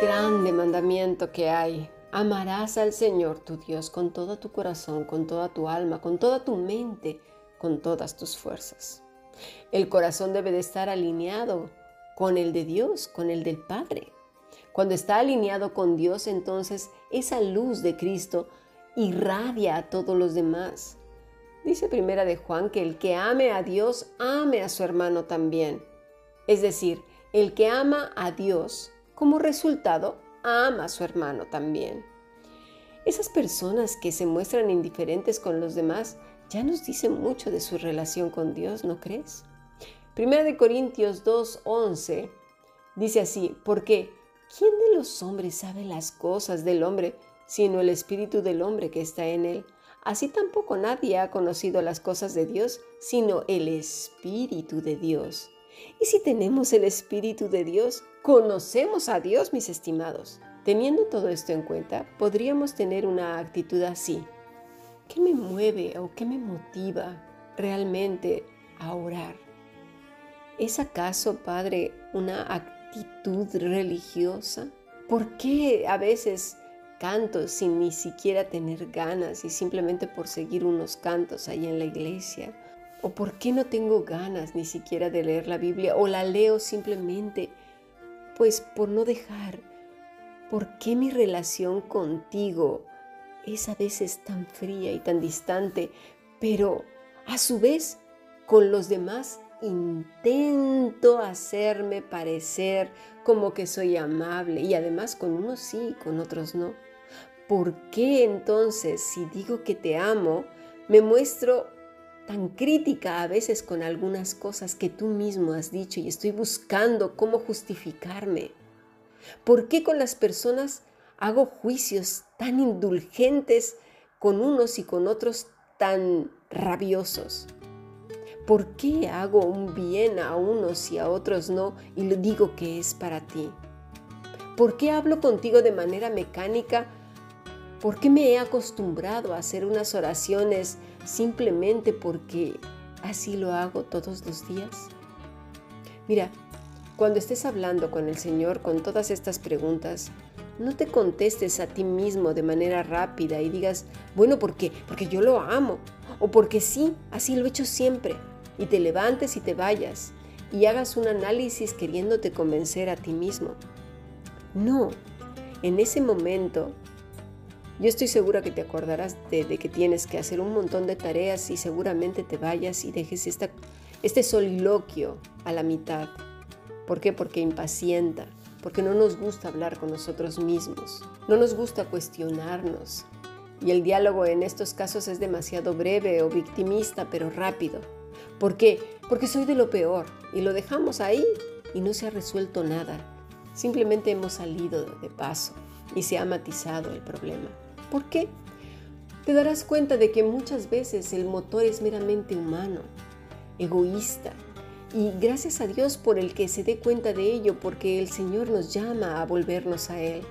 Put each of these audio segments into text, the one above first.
grande mandamiento que hay. Amarás al Señor tu Dios con todo tu corazón, con toda tu alma, con toda tu mente, con todas tus fuerzas. El corazón debe de estar alineado con el de Dios, con el del Padre. Cuando está alineado con Dios, entonces esa luz de Cristo irradia a todos los demás. Dice primera de Juan que el que ame a Dios, ame a su hermano también. Es decir, el que ama a Dios, como resultado, ama a su hermano también. Esas personas que se muestran indiferentes con los demás ya nos dicen mucho de su relación con Dios, ¿no crees? Primera de Corintios 2:11 dice así, porque ¿quién de los hombres sabe las cosas del hombre sino el espíritu del hombre que está en él? Así tampoco nadie ha conocido las cosas de Dios, sino el espíritu de Dios. Y si tenemos el espíritu de Dios, conocemos a Dios, mis estimados. Teniendo todo esto en cuenta, podríamos tener una actitud así. ¿Qué me mueve o qué me motiva realmente a orar? ¿Es acaso, Padre, una actitud religiosa? ¿Por qué a veces canto sin ni siquiera tener ganas y simplemente por seguir unos cantos ahí en la iglesia? ¿O por qué no tengo ganas ni siquiera de leer la Biblia? ¿O la leo simplemente pues por no dejar? ¿Por qué mi relación contigo es a veces tan fría y tan distante, pero a su vez con los demás intento hacerme parecer como que soy amable y además con unos sí, con otros no. ¿Por qué entonces si digo que te amo, me muestro tan crítica a veces con algunas cosas que tú mismo has dicho y estoy buscando cómo justificarme? ¿Por qué con las personas hago juicios tan indulgentes con unos y con otros tan rabiosos? ¿Por qué hago un bien a unos y a otros no y le digo que es para ti? ¿Por qué hablo contigo de manera mecánica? ¿Por qué me he acostumbrado a hacer unas oraciones simplemente porque así lo hago todos los días? Mira, cuando estés hablando con el Señor con todas estas preguntas, no te contestes a ti mismo de manera rápida y digas, bueno, ¿por qué? Porque yo lo amo. O porque sí, así lo he hecho siempre y te levantes y te vayas y hagas un análisis queriéndote convencer a ti mismo. No, en ese momento yo estoy segura que te acordarás de, que tienes que hacer un montón de tareas y seguramente te vayas y dejes esta, este soliloquio a la mitad. ¿Por qué? Porque impacienta, porque no nos gusta hablar con nosotros mismos, no nos gusta cuestionarnos. Y el diálogo en estos casos es demasiado breve o victimista, pero rápido. ¿Por qué? Porque soy de lo peor y lo dejamos ahí y no se ha resuelto nada. Simplemente hemos salido de paso y se ha matizado el problema. ¿Por qué? Te darás cuenta de que muchas veces el motor es meramente humano, egoísta, y gracias a Dios por el que se dé cuenta de ello, porque el Señor nos llama a volvernos a Él.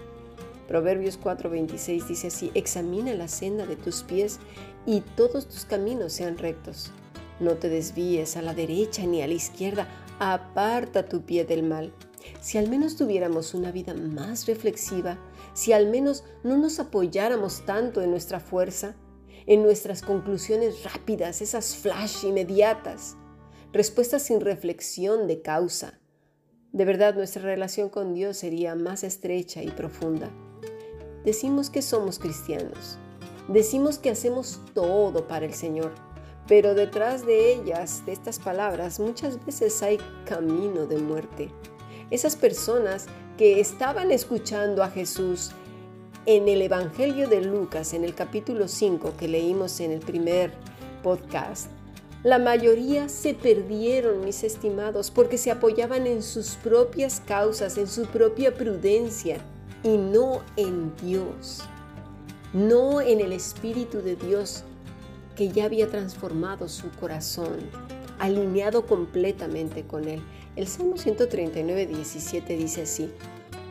Proverbios 4:26 dice así, examina la senda de tus pies y todos tus caminos sean rectos. No te desvíes a la derecha ni a la izquierda, aparta tu pie del mal. Si al menos tuviéramos una vida más reflexiva, si al menos no nos apoyáramos tanto en nuestra fuerza, en nuestras conclusiones rápidas, esas flash inmediatas, respuestas sin reflexión de causa, de verdad nuestra relación con Dios sería más estrecha y profunda. Decimos que somos cristianos, decimos que hacemos todo para el Señor, pero detrás de ellas, de estas palabras, muchas veces hay camino de muerte. Esas personas que estaban escuchando a Jesús en el Evangelio de Lucas, en el capítulo 5 que leímos en el primer podcast, la mayoría se perdieron, mis estimados, porque se apoyaban en sus propias causas, en su propia prudencia y no en Dios, no en el Espíritu de Dios que ya había transformado su corazón, alineado completamente con Él. El Salmo 139, 17 dice así,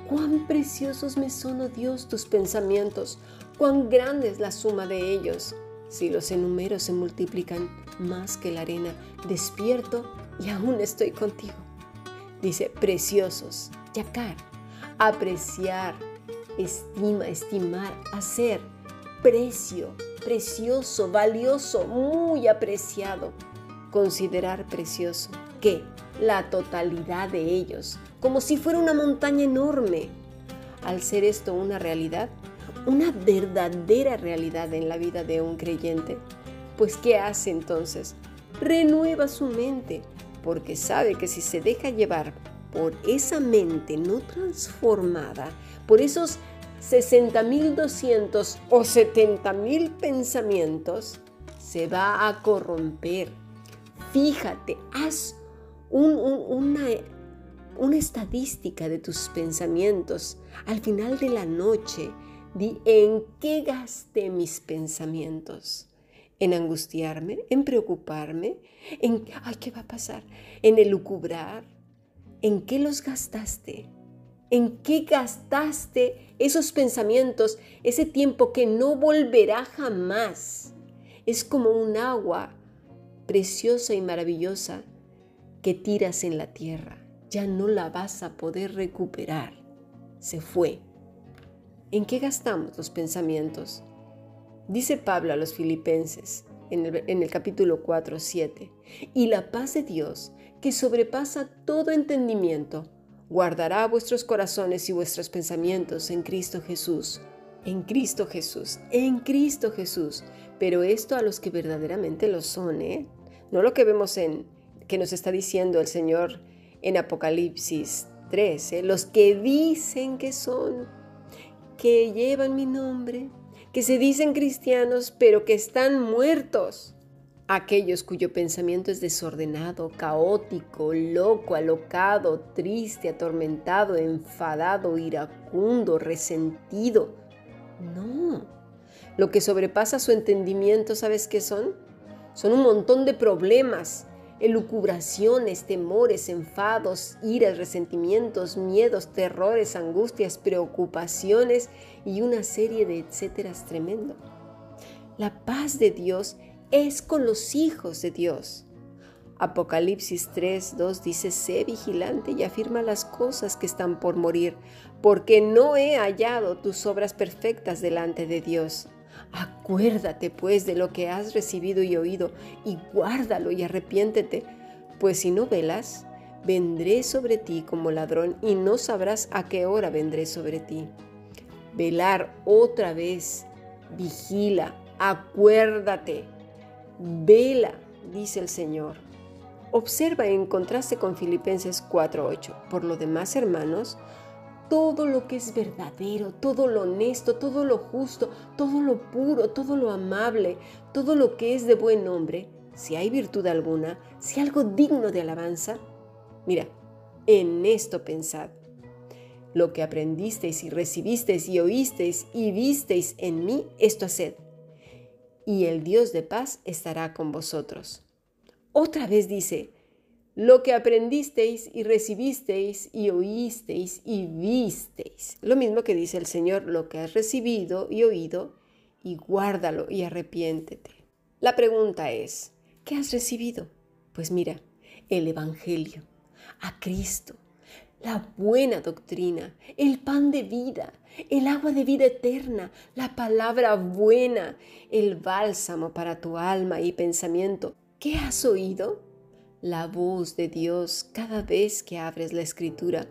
Cuán preciosos me son, oh Dios, tus pensamientos, cuán grande es la suma de ellos. Si los enumero se multiplican más que la arena, despierto y aún estoy contigo. Dice, preciosos, yacar, apreciar, estima, estimar, hacer, precio, precioso, valioso, muy apreciado, considerar precioso, que la totalidad de ellos, como si fuera una montaña enorme. Al ser esto una realidad, una verdadera realidad en la vida de un creyente, pues ¿qué hace entonces? Renueva su mente, porque sabe que si se deja llevar por esa mente no transformada, por esos 60.200 o 70.000 pensamientos, se va a corromper. Fíjate, haz una, una estadística de tus pensamientos. Al final de la noche, di en qué gasté mis pensamientos. En angustiarme, en preocuparme, en, ay, ¿qué va a pasar? En elucubrar. ¿En qué los gastaste? ¿En qué gastaste esos pensamientos, ese tiempo que no volverá jamás? Es como un agua preciosa y maravillosa que tiras en la tierra. Ya no la vas a poder recuperar. Se fue. ¿En qué gastamos los pensamientos? Dice Pablo a los filipenses en el, capítulo 4, 7, y la paz de Dios, que sobrepasa todo entendimiento, guardará vuestros corazones y vuestros pensamientos en Cristo Jesús. En Cristo Jesús, en Cristo Jesús. Pero esto a los que verdaderamente lo son, ¿eh? No lo que vemos en, que nos está diciendo el Señor en Apocalipsis 13, ¿eh? los que dicen que son, que llevan mi nombre, que se dicen cristianos, pero que están muertos aquellos cuyo pensamiento es desordenado, caótico, loco, alocado, triste, atormentado, enfadado, iracundo, resentido. No. Lo que sobrepasa su entendimiento, ¿sabes qué son? Son un montón de problemas, elucubraciones, temores, enfados, iras, resentimientos, miedos, terrores, angustias, preocupaciones y una serie de etcéteras tremendo. La paz de Dios es con los hijos de Dios. Apocalipsis 3, 2 dice, sé vigilante y afirma las cosas que están por morir, porque no he hallado tus obras perfectas delante de Dios. Acuérdate pues de lo que has recibido y oído, y guárdalo y arrepiéntete, pues si no velas, vendré sobre ti como ladrón y no sabrás a qué hora vendré sobre ti. Velar otra vez, vigila, acuérdate Vela, dice el Señor. Observa en contraste con Filipenses 4:8. Por lo demás, hermanos, todo lo que es verdadero, todo lo honesto, todo lo justo, todo lo puro, todo lo amable, todo lo que es de buen nombre, si hay virtud alguna, si algo digno de alabanza, mira, en esto pensad. Lo que aprendisteis y recibisteis y oísteis y visteis en mí, esto haced y el Dios de paz estará con vosotros. Otra vez dice, lo que aprendisteis y recibisteis y oísteis y visteis. Lo mismo que dice el Señor, lo que has recibido y oído, y guárdalo y arrepiéntete. La pregunta es, ¿qué has recibido? Pues mira, el Evangelio, a Cristo, la buena doctrina, el pan de vida, el agua de vida eterna, la palabra buena, el bálsamo para tu alma y pensamiento. ¿Qué has oído? La voz de Dios cada vez que abres la escritura,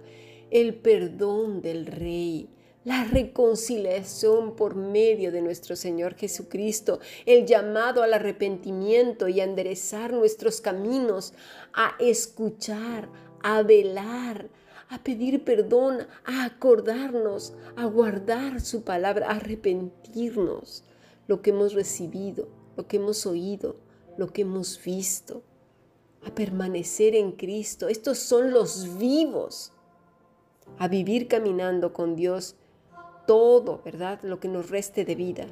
el perdón del Rey, la reconciliación por medio de nuestro Señor Jesucristo, el llamado al arrepentimiento y a enderezar nuestros caminos, a escuchar, a velar, a pedir perdón, a acordarnos, a guardar su palabra, a arrepentirnos. Lo que hemos recibido, lo que hemos oído, lo que hemos visto, a permanecer en Cristo. Estos son los vivos, a vivir caminando con Dios todo, ¿verdad? Lo que nos reste de vida.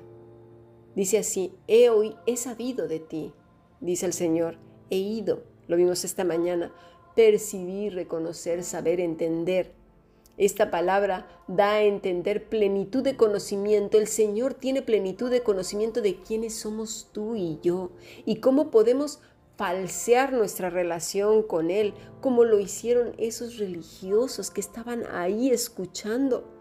Dice así, he oído, he sabido de ti, dice el Señor, he ido, lo vimos esta mañana, percibir, reconocer, saber, entender. Esta palabra da a entender plenitud de conocimiento. El Señor tiene plenitud de conocimiento de quiénes somos tú y yo y cómo podemos falsear nuestra relación con Él, como lo hicieron esos religiosos que estaban ahí escuchando.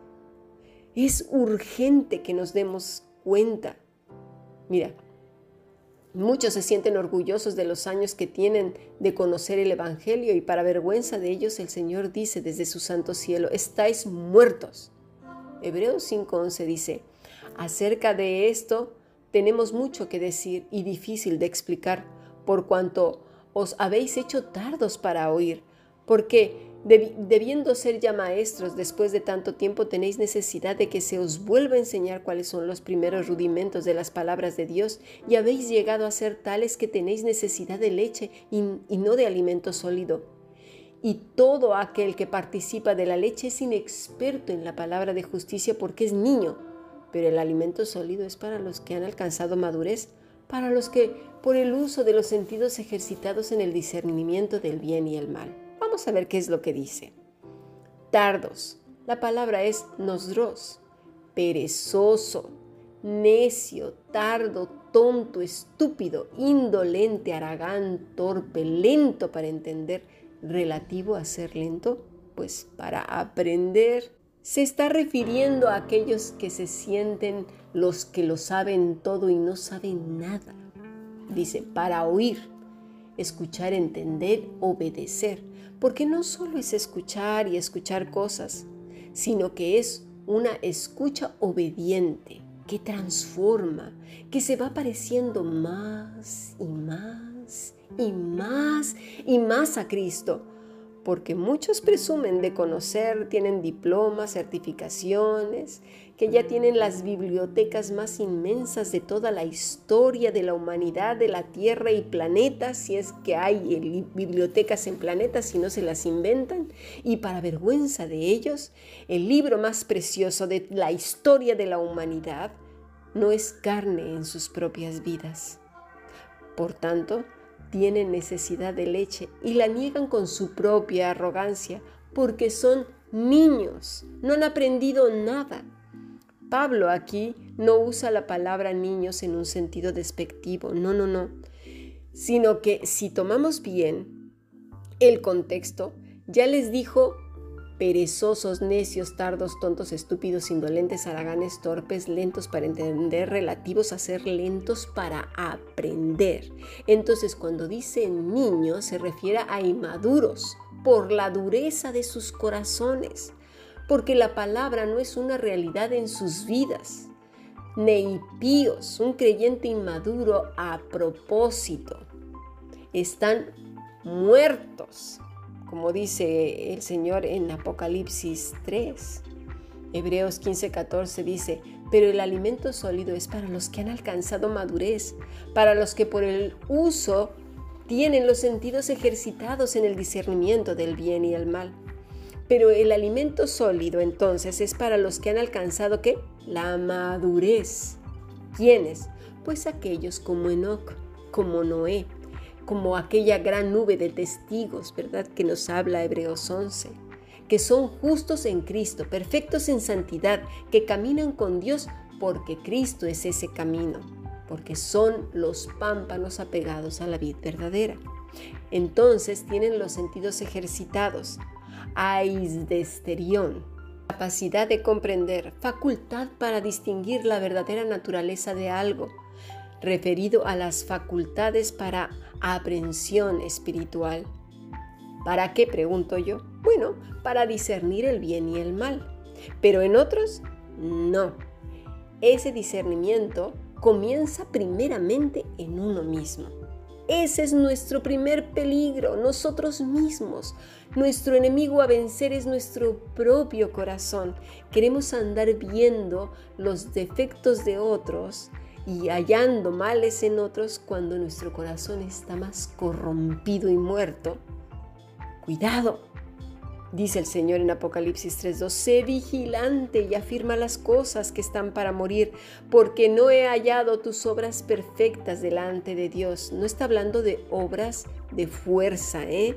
Es urgente que nos demos cuenta. Mira, muchos se sienten orgullosos de los años que tienen de conocer el Evangelio y para vergüenza de ellos el Señor dice desde su santo cielo, estáis muertos. Hebreos 5.11 dice, acerca de esto tenemos mucho que decir y difícil de explicar por cuanto os habéis hecho tardos para oír, porque debiendo ser ya maestros después de tanto tiempo tenéis necesidad de que se os vuelva a enseñar cuáles son los primeros rudimentos de las palabras de Dios y habéis llegado a ser tales que tenéis necesidad de leche y, no de alimento sólido. Y todo aquel que participa de la leche es inexperto en la palabra de justicia porque es niño, pero el alimento sólido es para los que han alcanzado madurez para los que, por el uso de los sentidos ejercitados en el discernimiento del bien y el mal. Vamos a ver qué es lo que dice. Tardos. La palabra es nosdros, perezoso, necio, tardo, tonto, estúpido, indolente, aragán, torpe, lento para entender, relativo a ser lento, pues para aprender. Se está refiriendo a aquellos que se sienten los que lo saben todo y no saben nada. Dice, para oír, escuchar, entender, obedecer. Porque no solo es escuchar y escuchar cosas, sino que es una escucha obediente que transforma, que se va pareciendo más y más y más y más a Cristo porque muchos presumen de conocer, tienen diplomas, certificaciones, que ya tienen las bibliotecas más inmensas de toda la historia de la humanidad, de la Tierra y planetas, si es que hay bibliotecas en planetas, si no se las inventan. Y para vergüenza de ellos, el libro más precioso de la historia de la humanidad no es carne en sus propias vidas. Por tanto, tienen necesidad de leche y la niegan con su propia arrogancia porque son niños, no han aprendido nada. Pablo aquí no usa la palabra niños en un sentido despectivo, no, no, no, sino que si tomamos bien el contexto, ya les dijo perezosos, necios, tardos, tontos, estúpidos, indolentes, haraganes, torpes, lentos para entender, relativos a ser lentos para aprender. Entonces, cuando dice niños, se refiere a inmaduros por la dureza de sus corazones, porque la palabra no es una realidad en sus vidas. Neipíos, un creyente inmaduro a propósito, están muertos como dice el Señor en Apocalipsis 3. Hebreos 15:14 dice, pero el alimento sólido es para los que han alcanzado madurez, para los que por el uso tienen los sentidos ejercitados en el discernimiento del bien y el mal. Pero el alimento sólido entonces es para los que han alcanzado ¿qué? La madurez. ¿Quiénes? Pues aquellos como Enoch, como Noé, como aquella gran nube de testigos, ¿verdad? Que nos habla Hebreos 11, que son justos en Cristo, perfectos en santidad, que caminan con Dios porque Cristo es ese camino, porque son los pámpanos apegados a la vid verdadera. Entonces tienen los sentidos ejercitados, aisdesterión, capacidad de comprender, facultad para distinguir la verdadera naturaleza de algo, referido a las facultades para aprehensión espiritual. ¿Para qué? pregunto yo. Bueno, para discernir el bien y el mal. Pero en otros, no. Ese discernimiento comienza primeramente en uno mismo. Ese es nuestro primer peligro, nosotros mismos. Nuestro enemigo a vencer es nuestro propio corazón. Queremos andar viendo los defectos de otros y hallando males en otros cuando nuestro corazón está más corrompido y muerto. Cuidado, dice el Señor en Apocalipsis 3.2, sé vigilante y afirma las cosas que están para morir, porque no he hallado tus obras perfectas delante de Dios. No está hablando de obras de fuerza, ¿eh?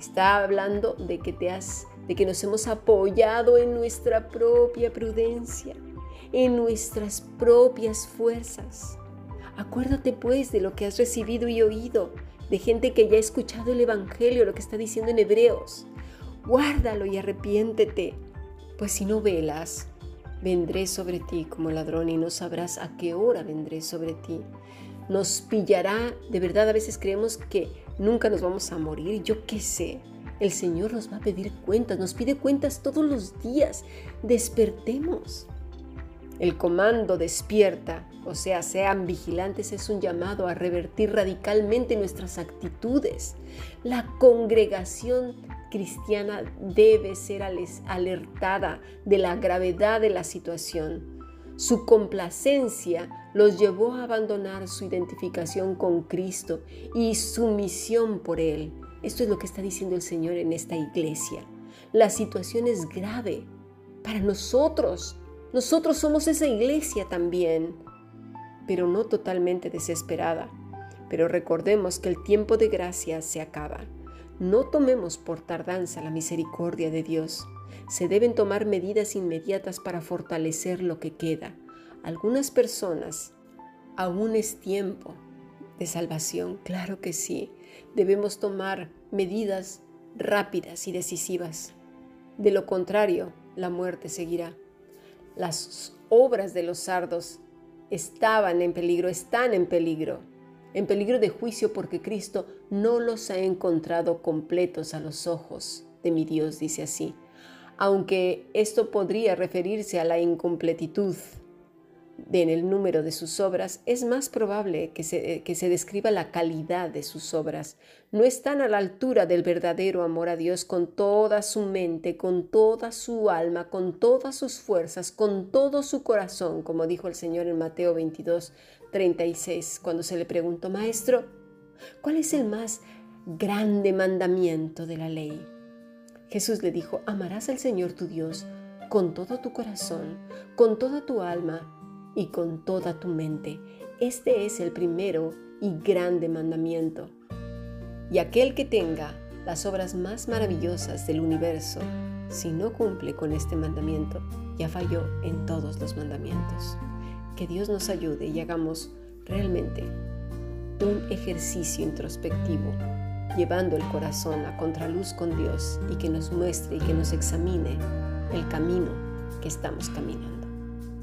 Está hablando de que te has, de que nos hemos apoyado en nuestra propia prudencia en nuestras propias fuerzas. Acuérdate pues de lo que has recibido y oído, de gente que ya ha escuchado el Evangelio, lo que está diciendo en Hebreos. Guárdalo y arrepiéntete, pues si no velas, vendré sobre ti como ladrón y no sabrás a qué hora vendré sobre ti. Nos pillará, de verdad a veces creemos que nunca nos vamos a morir, yo qué sé. El Señor nos va a pedir cuentas, nos pide cuentas todos los días. Despertemos. El comando despierta, o sea, sean vigilantes, es un llamado a revertir radicalmente nuestras actitudes. La congregación cristiana debe ser alertada de la gravedad de la situación. Su complacencia los llevó a abandonar su identificación con Cristo y su misión por Él. Esto es lo que está diciendo el Señor en esta iglesia. La situación es grave para nosotros, nosotros somos esa iglesia también, pero no totalmente desesperada. Pero recordemos que el tiempo de gracia se acaba. No tomemos por tardanza la misericordia de Dios. Se deben tomar medidas inmediatas para fortalecer lo que queda. Algunas personas, aún es tiempo de salvación, claro que sí. Debemos tomar medidas rápidas y decisivas. De lo contrario, la muerte seguirá las obras de los sardos estaban en peligro, están en peligro, en peligro de juicio porque Cristo no los ha encontrado completos a los ojos de mi Dios, dice así. Aunque esto podría referirse a la incompletitud en el número de sus obras, es más probable que se, que se describa la calidad de sus obras. No están a la altura del verdadero amor a Dios con toda su mente, con toda su alma, con todas sus fuerzas, con todo su corazón, como dijo el Señor en Mateo 22, 36, cuando se le preguntó, Maestro, ¿cuál es el más grande mandamiento de la ley? Jesús le dijo, amarás al Señor tu Dios con todo tu corazón, con toda tu alma y con toda tu mente. Este es el primero y grande mandamiento. Y aquel que tenga las obras más maravillosas del universo, si no cumple con este mandamiento, ya falló en todos los mandamientos. Que Dios nos ayude y hagamos realmente un ejercicio introspectivo, llevando el corazón a contraluz con Dios y que nos muestre y que nos examine el camino que estamos caminando.